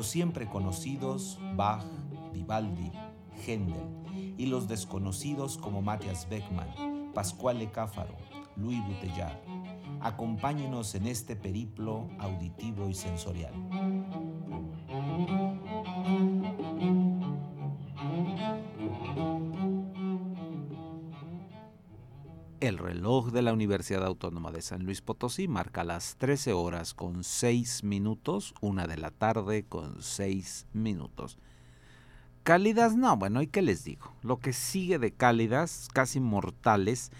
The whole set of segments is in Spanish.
Los siempre conocidos Bach, Vivaldi, Händel y los desconocidos como Matthias Beckmann, Pascuale Cáfaro, Louis Bouteillard. Acompáñenos en este periplo auditivo y sensorial. De la Universidad Autónoma de San Luis Potosí marca las 13 horas con 6 minutos, una de la tarde con 6 minutos. Cálidas, no, bueno, ¿y qué les digo? Lo que sigue de cálidas, casi mortales,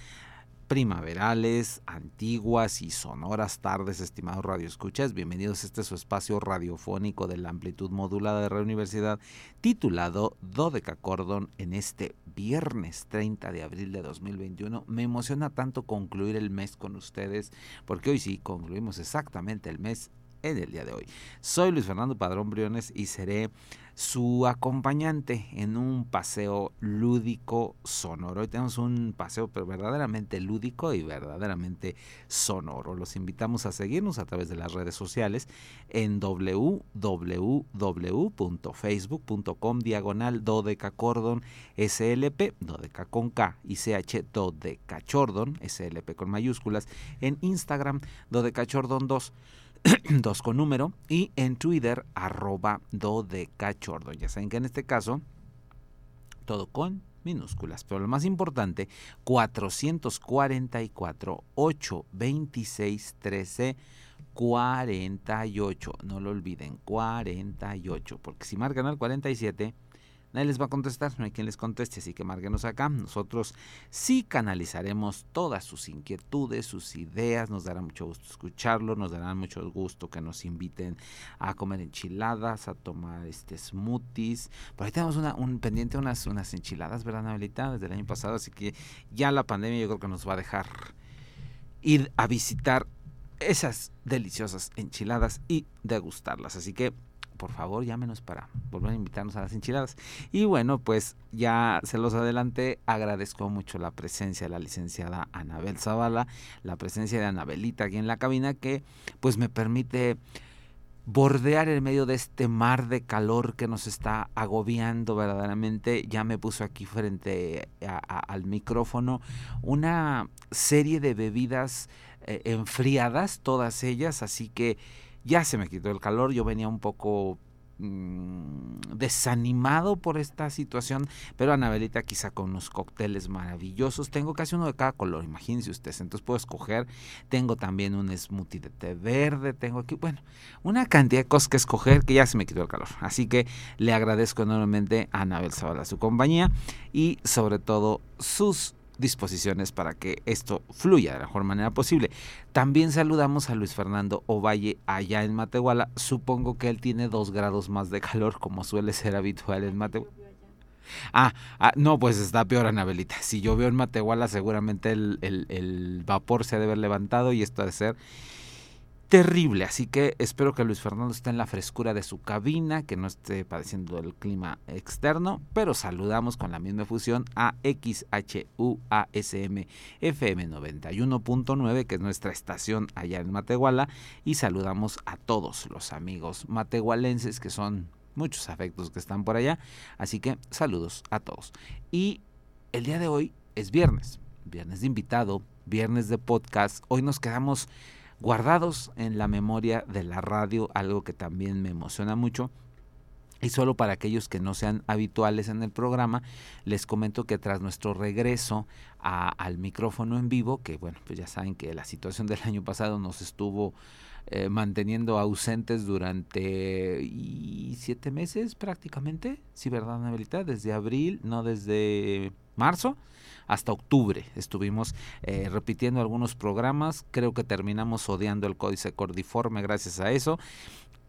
primaverales, antiguas y sonoras tardes, estimados radioescuchas. Bienvenidos a este su espacio radiofónico de la amplitud modulada de la Universidad, titulado Dodeca Cordon en este viernes 30 de abril de 2021. Me emociona tanto concluir el mes con ustedes, porque hoy sí concluimos exactamente el mes en el día de hoy. Soy Luis Fernando Padrón Briones y seré su acompañante en un paseo lúdico sonoro. Hoy tenemos un paseo verdaderamente lúdico y verdaderamente sonoro. Los invitamos a seguirnos a través de las redes sociales en www.facebook.com diagonal dodecacordon slp, dodeca con K y ch dodecachordon slp con mayúsculas, en Instagram dodecachordon 2 dos con número, y en Twitter, arroba do de cachordo. Ya saben que en este caso, todo con minúsculas. Pero lo más importante, 444 826 13 48. No lo olviden, 48. Porque si marcan al 47 Nadie les va a contestar, no hay quien les conteste, así que márguenos acá. Nosotros sí canalizaremos todas sus inquietudes, sus ideas, nos dará mucho gusto escucharlo, nos dará mucho gusto que nos inviten a comer enchiladas, a tomar este smoothies. Por ahí tenemos una, un pendiente unas, unas enchiladas, ¿verdad, Anabelita? Desde el año pasado, así que ya la pandemia yo creo que nos va a dejar ir a visitar esas deliciosas enchiladas y degustarlas. Así que por favor llámenos para volver a invitarnos a las enchiladas. Y bueno, pues ya se los adelanté, agradezco mucho la presencia de la licenciada Anabel Zavala, la presencia de Anabelita aquí en la cabina, que pues me permite bordear en medio de este mar de calor que nos está agobiando verdaderamente. Ya me puso aquí frente al micrófono una serie de bebidas eh, enfriadas, todas ellas, así que ya se me quitó el calor, yo venía un poco mm, desanimado por esta situación, pero Anabelita quizá con unos cócteles maravillosos. Tengo casi uno de cada color, imagínense ustedes. Entonces puedo escoger. Tengo también un smoothie de té verde. Tengo aquí, bueno, una cantidad de cosas que escoger que ya se me quitó el calor. Así que le agradezco enormemente a Anabel Zavala su compañía y sobre todo sus disposiciones para que esto fluya de la mejor manera posible. También saludamos a Luis Fernando Ovalle allá en Matehuala. Supongo que él tiene dos grados más de calor como suele ser habitual en Matehuala. Ah, ah, no, pues está peor, Anabelita. Si llovió en Matehuala, seguramente el, el, el vapor se ha de haber levantado y esto ha de ser terrible. Así que espero que Luis Fernando esté en la frescura de su cabina, que no esté padeciendo el clima externo, pero saludamos con la misma fusión a XHUASM FM 91.9, que es nuestra estación allá en Matehuala, y saludamos a todos los amigos matehualenses, que son muchos afectos que están por allá. Así que saludos a todos. Y el día de hoy es viernes, viernes de invitado, viernes de podcast. Hoy nos quedamos guardados en la memoria de la radio, algo que también me emociona mucho. Y solo para aquellos que no sean habituales en el programa, les comento que tras nuestro regreso al micrófono en vivo, que bueno, pues ya saben que la situación del año pasado nos estuvo eh, manteniendo ausentes durante siete meses prácticamente, sí, ¿verdad, Anabelita? Desde abril, no desde marzo hasta octubre. Estuvimos eh, repitiendo algunos programas, creo que terminamos odiando el códice cordiforme gracias a eso.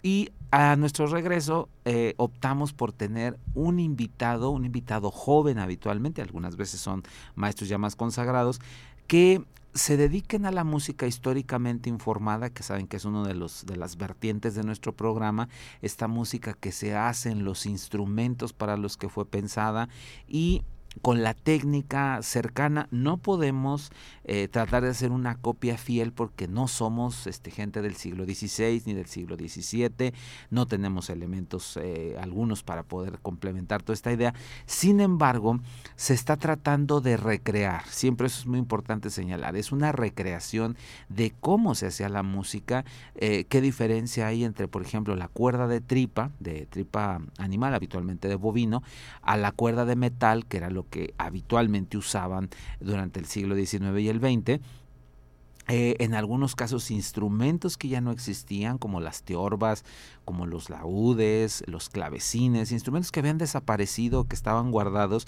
y a nuestro regreso eh, optamos por tener un invitado, un invitado joven habitualmente, algunas veces son maestros ya más consagrados, que se dediquen a la música históricamente informada, que saben que es uno de los de las vertientes de nuestro programa, esta música que se hace en los instrumentos para los que fue pensada y con la técnica cercana no podemos eh, tratar de hacer una copia fiel porque no somos este, gente del siglo XVI ni del siglo XVII, no tenemos elementos eh, algunos para poder complementar toda esta idea. Sin embargo, se está tratando de recrear, siempre eso es muy importante señalar, es una recreación de cómo se hacía la música, eh, qué diferencia hay entre, por ejemplo, la cuerda de tripa, de tripa animal, habitualmente de bovino, a la cuerda de metal, que era lo que habitualmente usaban durante el siglo XIX y el XX. Eh, en algunos casos instrumentos que ya no existían, como las teorbas, como los laúdes, los clavecines, instrumentos que habían desaparecido, que estaban guardados,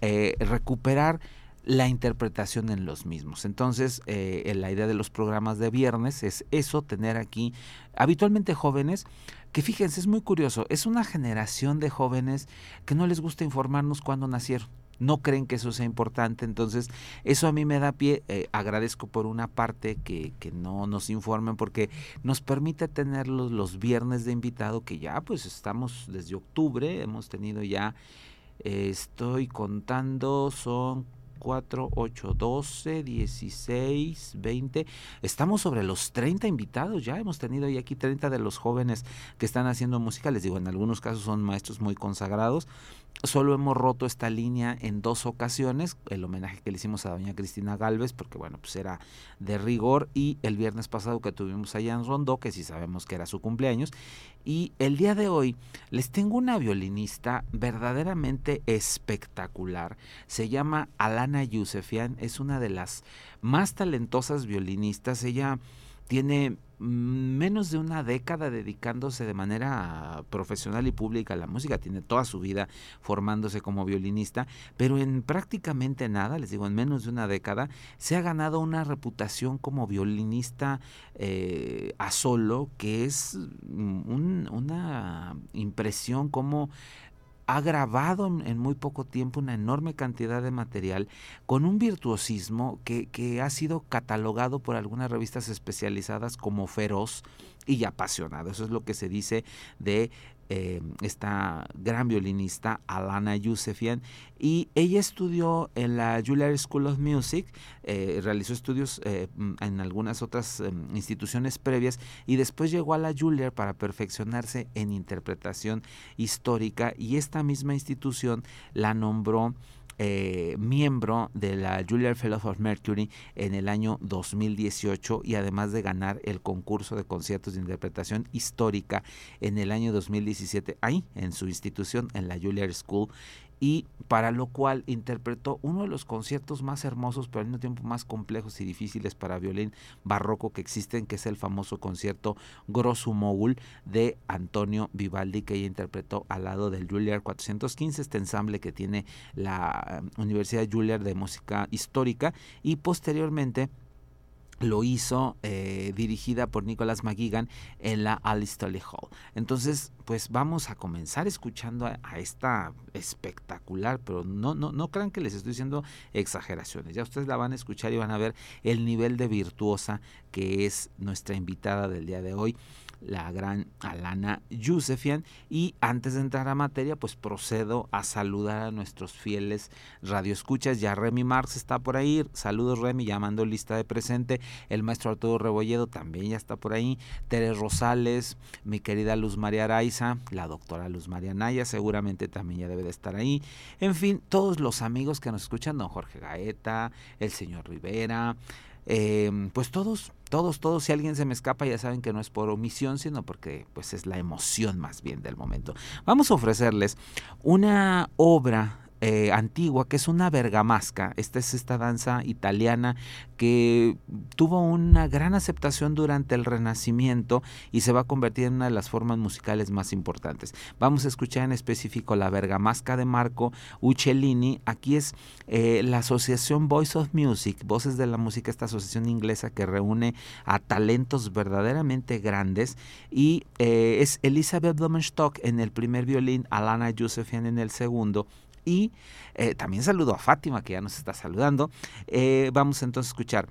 eh, recuperar la interpretación en los mismos. Entonces, eh, la idea de los programas de viernes es eso, tener aquí habitualmente jóvenes, que fíjense, es muy curioso, es una generación de jóvenes que no les gusta informarnos cuándo nacieron no creen que eso sea importante. Entonces, eso a mí me da pie. Eh, agradezco por una parte que, que, no nos informen porque nos permite tenerlos los viernes de invitado, que ya pues estamos desde octubre, hemos tenido ya, eh, estoy contando, son 4, 8, 12, 16, 20. Estamos sobre los 30 invitados ya. Hemos tenido ya aquí 30 de los jóvenes que están haciendo música. Les digo, en algunos casos son maestros muy consagrados. Solo hemos roto esta línea en dos ocasiones, el homenaje que le hicimos a doña Cristina Galvez, porque bueno, pues era de rigor, y el viernes pasado que tuvimos allá en Rondó, que sí sabemos que era su cumpleaños, y el día de hoy les tengo una violinista verdaderamente espectacular, se llama Alana Yusefian, es una de las más talentosas violinistas, ella tiene menos de una década dedicándose de manera profesional y pública a la música, tiene toda su vida formándose como violinista, pero en prácticamente nada, les digo, en menos de una década, se ha ganado una reputación como violinista eh, a solo, que es una impresión como ha grabado en, muy poco tiempo una enorme cantidad de material con un virtuosismo que, que ha sido catalogado por algunas revistas especializadas como feroz y apasionado. Eso es lo que se dice de eh, esta gran violinista Alana Yusefian y ella estudió en la Juilliard School of Music, eh, realizó estudios eh, en algunas otras em, instituciones previas y después llegó a la Juilliard para perfeccionarse en interpretación histórica y esta misma institución la nombró eh, miembro de la Juilliard Fellow of Mercury en el año 2018 y además de ganar el concurso de conciertos de interpretación histórica en el año 2017 ahí en su institución en la Juilliard School y para lo cual interpretó uno de los conciertos más hermosos, pero al mismo tiempo más complejos y difíciles para violín barroco que existen, que es el famoso concierto Grosso Mogul de Antonio Vivaldi, que ella interpretó al lado del Juilliard 415, este ensamble que tiene la eh, Universidad Juilliard de Música Histórica, y posteriormente lo hizo eh, dirigida por Nicholas McGigan en la Alice Tully Hall. Entonces, pues vamos a comenzar escuchando a, esta espectacular, pero no, no, no crean que les estoy diciendo exageraciones. Ya ustedes la van a escuchar y van a ver el nivel de virtuosa que es nuestra invitada del día de hoy la gran Alana Yusefian. Y antes de entrar a materia, pues procedo a saludar a nuestros fieles radioescuchas. Ya Remy Marx está por ahí. Saludos Remy, llamando lista de presente. El maestro Arturo Rebolledo también ya está por ahí. Teres Rosales, mi querida Luz María Araiza, la doctora Luz María Naya, seguramente también ya debe de estar ahí. En fin, todos los amigos que nos escuchan, don Jorge Gaeta, el señor Rivera, eh, pues todos, todos, todos, si alguien se me escapa ya saben que no es por omisión, sino porque pues es la emoción más bien del momento. Vamos a ofrecerles una obra eh, antigua, que es una bergamasca. Esta es esta danza italiana que tuvo una gran aceptación durante el Renacimiento y se va a convertir en una de las formas musicales más importantes. Vamos a escuchar en específico la bergamasca de Marco Uccellini. Aquí es eh, la asociación Voice of Music, Voces de la Música, esta asociación inglesa que reúne a talentos verdaderamente grandes y eh, es Elizabeth Blumenstock en el primer violín, Alana Josefian en el segundo y eh, también saludo a Fátima que ya nos está saludando. Eh, vamos entonces a escuchar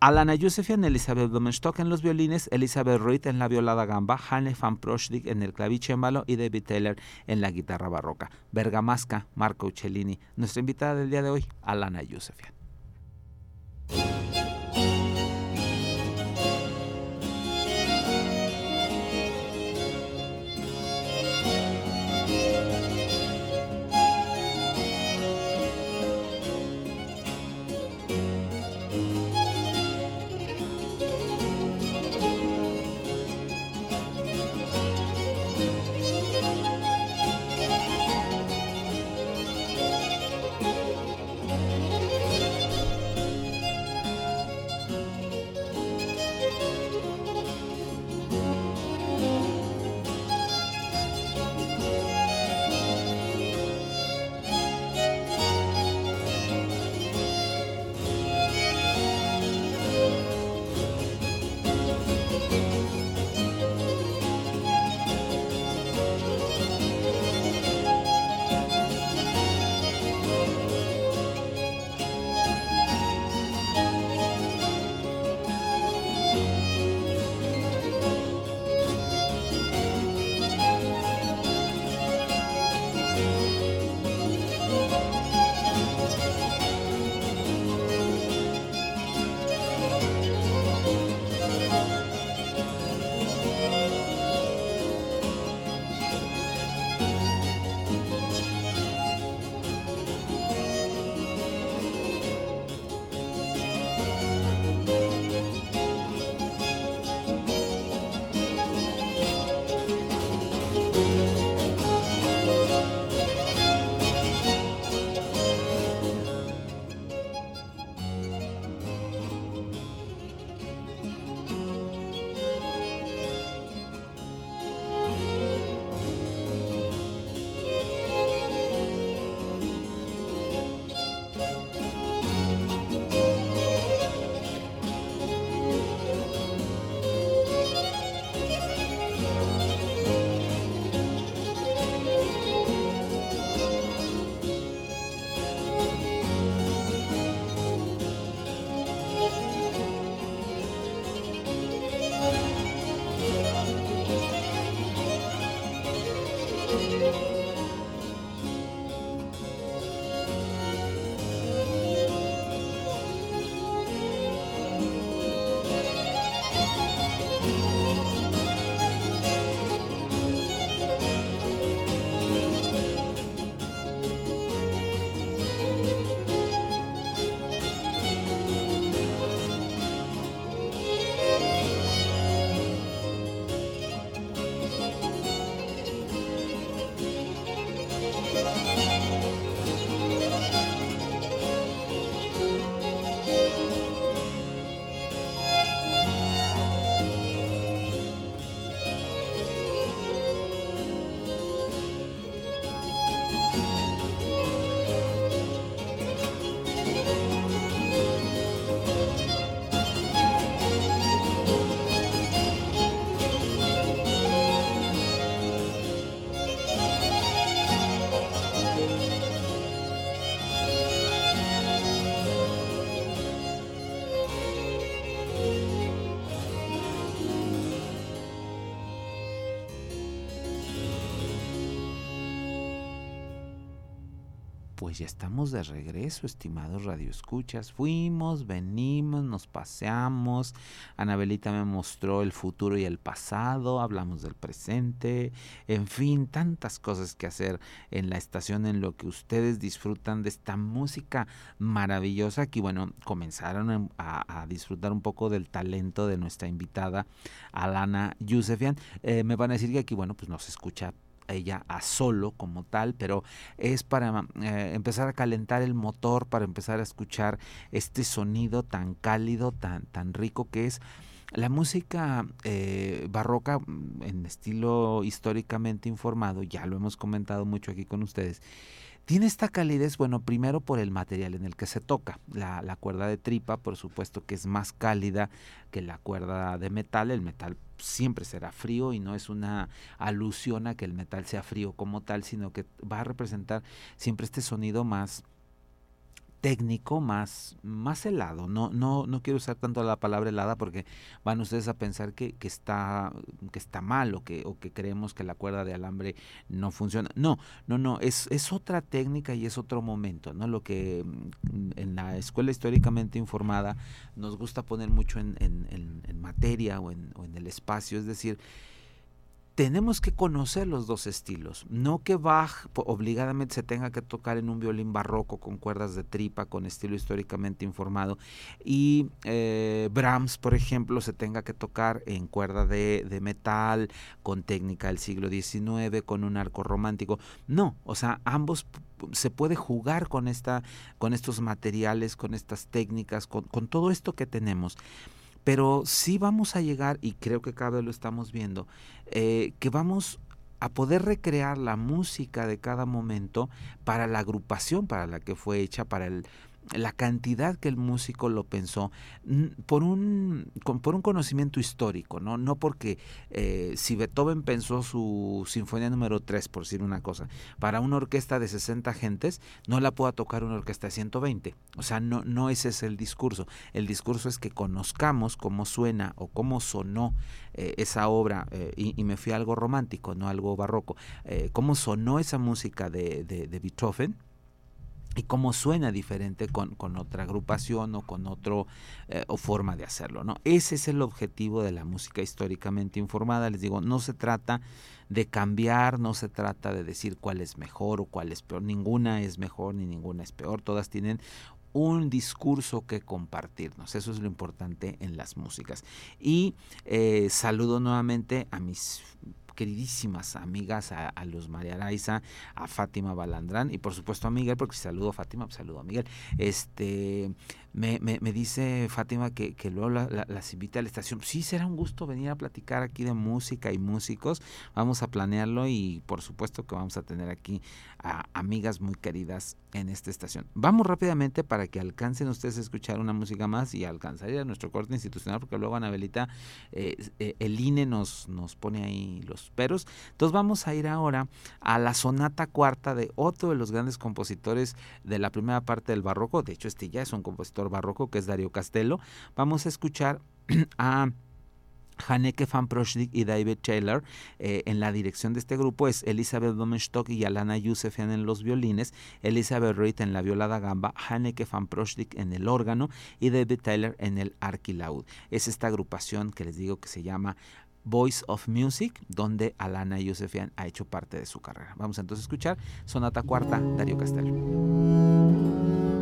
Alana Josefian, Elizabeth Blumenstock en los violines, Elizabeth Reed en la violada gamba, Hanne van Proschdik en el clavicémbalo y David Taylor en la guitarra barroca. Bergamasca, Marco Uccellini. Nuestra invitada del día de hoy, Alana Josefian. Pues ya estamos de regreso, estimados radioescuchas. Fuimos, venimos, nos paseamos. Anabelita me mostró el futuro y el pasado, hablamos del presente, en fin, tantas cosas que hacer en la estación en lo que ustedes disfrutan de esta música maravillosa que bueno, comenzaron a, disfrutar un poco del talento de nuestra invitada Alana Yusefian. Eh, me van a decir que aquí, bueno, pues nos escucha ella a solo como tal, pero es para eh, empezar a calentar el motor, para empezar a escuchar este sonido tan cálido, tan, tan rico que es. La música eh, barroca mm, en estilo históricamente informado, ya lo hemos comentado mucho aquí con ustedes, tiene esta calidez, bueno, primero por el material en el que se toca. La, la, cuerda de tripa, por supuesto que es más cálida que la cuerda de metal. El metal siempre será frío y no es una alusión a que el metal sea frío como tal, sino que va a representar siempre este sonido más técnico más, más helado. No, no, no quiero usar tanto la palabra helada porque van ustedes a pensar que, que, está, que está mal o que, o que creemos que la cuerda de alambre no funciona. No, no, no, es, es otra técnica y es otro momento, ¿no? Lo que mm, en la escuela históricamente informada nos gusta poner mucho en, en, en, materia o en, o en el espacio, es decir, tenemos que conocer los dos estilos. No que Bach obligadamente se tenga que tocar en un violín barroco con cuerdas de tripa, con estilo históricamente informado, y eh, Brahms, por ejemplo, se tenga que tocar en cuerda de, de, metal, con técnica del siglo XIX, con un arco romántico. No, o sea, ambos se puede jugar con, esta, con estos materiales, con estas técnicas, con, con todo esto que tenemos. Pero sí vamos a llegar, y creo que cada vez lo estamos viendo, eh, que vamos a poder recrear la música de cada momento para la agrupación para la que fue hecha, para el, la cantidad que el músico lo pensó por un, por un conocimiento histórico, no, no porque eh, si Beethoven pensó su sinfonía número 3, por decir una cosa, para una orquesta de 60 gentes, no la pueda tocar una orquesta de 120. O sea, no, no ese es el discurso. El discurso es que conozcamos cómo suena o cómo sonó eh, esa obra, eh, y, me fui a algo romántico, no algo barroco, cómo sonó esa música de, de Beethoven y cómo suena diferente con, con, otra agrupación o con otro eh, o forma de hacerlo no ese es el objetivo de la música históricamente informada les digo no se trata de cambiar no se trata de decir cuál es mejor o cuál es peor ninguna es mejor ni ninguna es peor todas tienen un discurso que compartirnos. Eso es lo importante en las músicas. Y eh, saludo nuevamente a mis queridísimas amigas, a, Luz María Araiza, a Fátima Balandrán y por supuesto a Miguel, porque si saludo a Fátima, pues saludo a Miguel. Este, me, me, me dice Fátima que, que luego las invita a la estación. Sí, será un gusto venir a platicar aquí de música y músicos. Vamos a planearlo y por supuesto que vamos a tener aquí a amigas muy queridas en esta estación. Vamos rápidamente para que alcancen ustedes a escuchar una música más y alcanzar nuestro corte institucional, porque luego Anabelita, eh, eh, el INE nos, nos pone ahí los peros. Entonces vamos a ir ahora a la sonata cuarta de otro de los grandes compositores de la primera parte del barroco. De hecho, este ya es un compositor barroco que es Dario Castello. Vamos a escuchar a Haneke van Proschdik y David Taylor eh, en la dirección de este grupo es Elizabeth Domenstock y Alana Yusefian en los violines, Elizabeth Reed en la viola da gamba, Haneke van Proschdik en el órgano y David Taylor en el arquilaud. Es esta agrupación que les digo que se llama Voice of Music, donde Alana Yusefian ha hecho parte de su carrera. Vamos entonces a escuchar Sonata Cuarta, Darío Castello.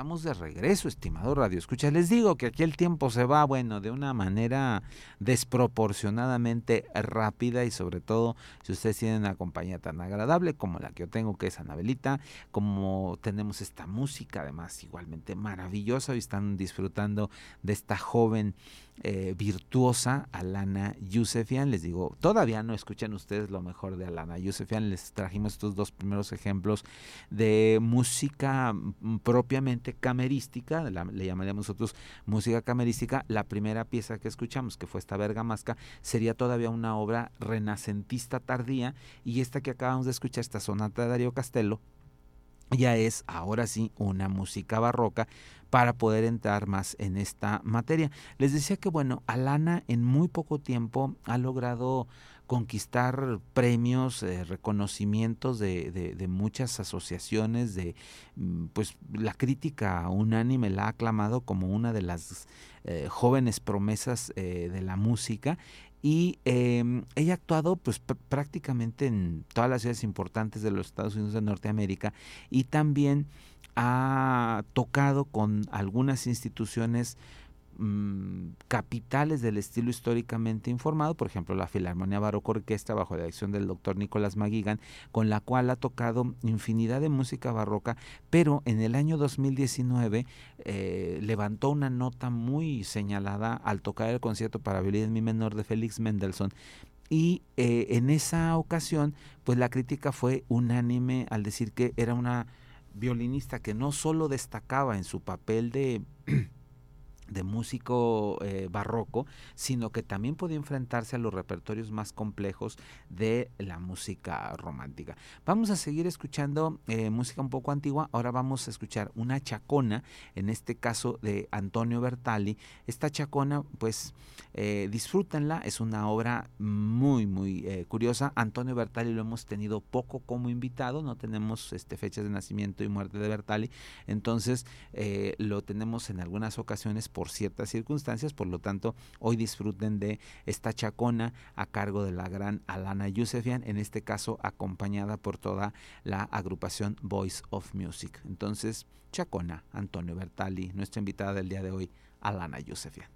Estamos de regreso, estimado Radio Escucha. Les digo que aquí el tiempo se va, bueno, de una manera desproporcionadamente rápida y sobre todo si ustedes tienen una compañía tan agradable como la que yo tengo, que es Anabelita, como tenemos esta música además igualmente maravillosa y están disfrutando de esta joven eh, virtuosa Alana Yusefian. Les digo, todavía no escuchan ustedes lo mejor de Alana Yusefian. Les trajimos estos dos primeros ejemplos de música mm, propiamente camerística, le llamaríamos nosotros música camerística. La primera pieza que escuchamos, que fue esta Bergamasca, sería todavía una obra renacentista tardía. Y esta que acabamos de escuchar, esta sonata de Darío Castelo, ya es ahora sí una música barroca para poder entrar más en esta materia. Les decía que bueno, Alana en muy poco tiempo ha logrado conquistar premios, eh, reconocimientos de, muchas asociaciones, de mm, pues la crítica unánime la ha aclamado como una de las eh, jóvenes promesas eh, de la música y em, ella ha actuado pues prácticamente en todas las ciudades importantes de los Estados Unidos de Norteamérica y también ha tocado con algunas instituciones Mm, capitales del estilo históricamente informado, por ejemplo la Filarmonía Barroco Orquesta bajo la dirección del doctor Nicolás Maguigan, con la cual ha tocado infinidad de música barroca, pero en el año 2019 eh, levantó una nota muy señalada al tocar el concierto para violín en mi menor de Félix Mendelssohn, y eh, en esa ocasión, pues la crítica fue unánime al decir que era una violinista que no solo destacaba en su papel de de músico eh, barroco, sino que también podía enfrentarse a los repertorios más complejos de la música romántica. Vamos a seguir escuchando eh, música un poco antigua, ahora vamos a escuchar una chacona, en este caso de Antonio Bertali. Esta chacona, pues eh, disfrútenla, es una obra muy, muy curiosa. Antonio Bertali lo hemos tenido poco como invitado, no tenemos este, fechas de nacimiento y muerte de Bertali, entonces lo tenemos en algunas ocasiones por ciertas circunstancias, por lo tanto hoy disfruten de esta chacona a cargo de la gran Alana Yusefian, en este caso acompañada por toda la agrupación Voice of Music. Entonces, chacona, Antonio Bertali, nuestra invitada del día de hoy, Alana Yusefian.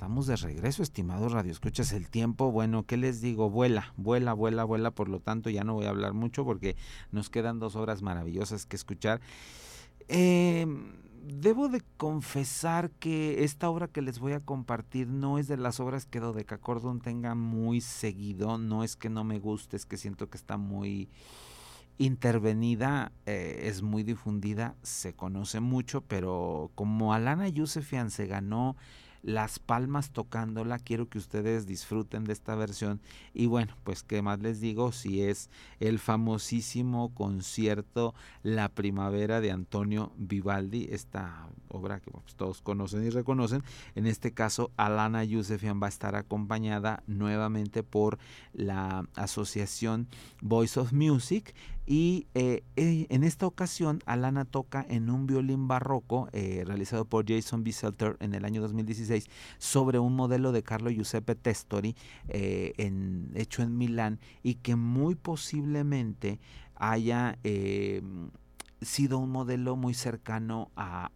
De regreso, estimados escuchas el tiempo, bueno, ¿qué les digo? Vuela, vuela, vuela, vuela, por lo tanto ya no voy a hablar mucho porque nos quedan dos obras maravillosas que escuchar. Em, debo de confesar que esta obra que les voy a compartir no es de las obras que Dodecacordon tenga muy seguido, no es que no me guste, es que siento que está muy intervenida, eh, es muy difundida, se conoce mucho, pero como Alana Yusefian se ganó las palmas tocándola. Quiero que ustedes disfruten de esta versión. Y bueno, pues qué más les digo, si es el famosísimo concierto La Primavera de Antonio Vivaldi, esta obra que pues, todos conocen y reconocen. En este caso, Alana Yusefian va a estar acompañada nuevamente por la asociación Voice of Music y eh, eh, en esta ocasión, Alana toca en un violín barroco eh, realizado por Jason Biselter en el año 2016 sobre un modelo de Carlo Giuseppe Testori en, hecho en Milán y que muy posiblemente haya sido un modelo muy cercano a,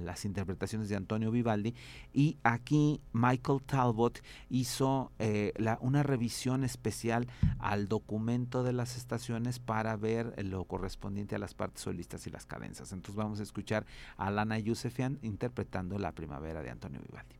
las interpretaciones de Antonio Vivaldi y aquí Michael Talbot hizo eh, una revisión especial al documento de las estaciones para ver lo correspondiente a las partes solistas y las cadenzas. Entonces vamos a escuchar a Lana Yusefian interpretando La Primavera de Antonio Vivaldi.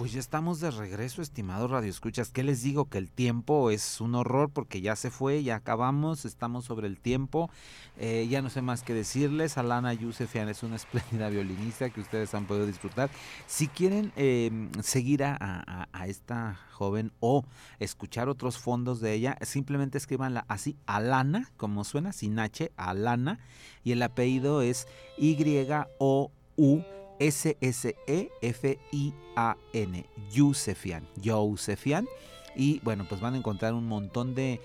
Pues ya estamos de regreso, estimados radioescuchas. ¿Qué les digo? Que el tiempo es un horror porque ya se fue, ya acabamos, estamos sobre el tiempo. Eh, ya no sé más que decirles. Alana Yusefian es una espléndida violinista que ustedes han podido disfrutar. Si quieren em, seguir a, esta joven o escuchar otros fondos de ella, simplemente escribanla así, Alana, como suena, sin H, Alana, y el apellido es Y-O-U. S-S-E-F-I-A-N, Yusefian, Yusefian. Y bueno, pues van a encontrar un montón de,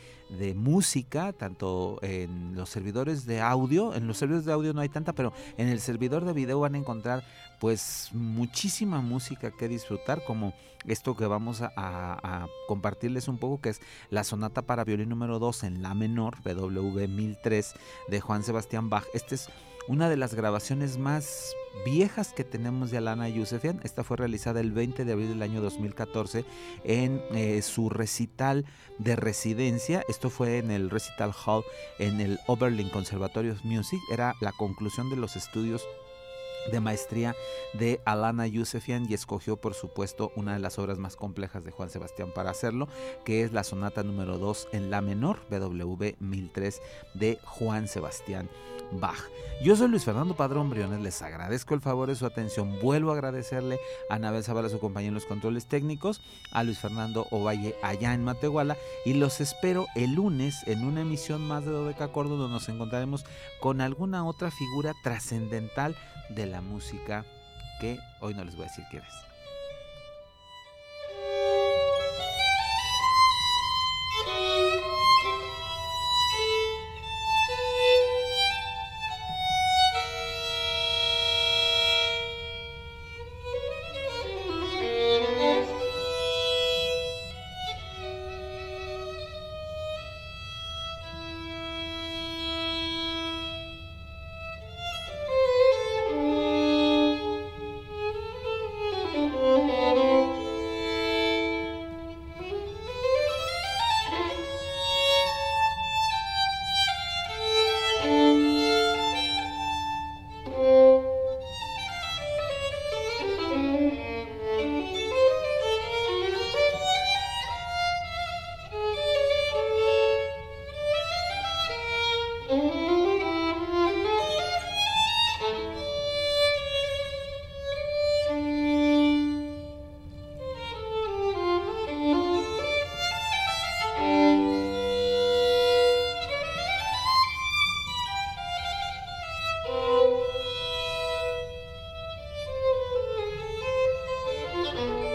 música, tanto en los servidores de audio, en los servidores de audio no hay tanta, pero en el servidor de video van a encontrar pues muchísima música que disfrutar, como esto que vamos a, a compartirles un poco, que es la sonata para violín número 2 en la menor, BWV 1003 de Juan Sebastián Bach. Este es una de las grabaciones más viejas que tenemos de Alana Yusefian. Esta fue realizada el 20 de abril del año 2014 en eh, su recital de residencia. Esto fue en el Recital Hall en el Oberlin Conservatory of Music. Era la conclusión de los estudios de maestría de Alana Yusefian y escogió por supuesto una de las obras más complejas de Juan Sebastián para hacerlo, que es la sonata número 2 en la menor, BWV 1003 de Juan Sebastián Bach. Yo soy Luis Fernando Padrón Briones, les agradezco el favor de su atención, vuelvo a agradecerle a Anabel Zavala, su compañía en los controles técnicos, a Luis Fernando Ovalle allá en Matehuala y los espero el lunes en una emisión más de Dodeca Cordo donde nos encontraremos con alguna otra figura trascendental de la música que hoy no les voy a decir quién es. Bye.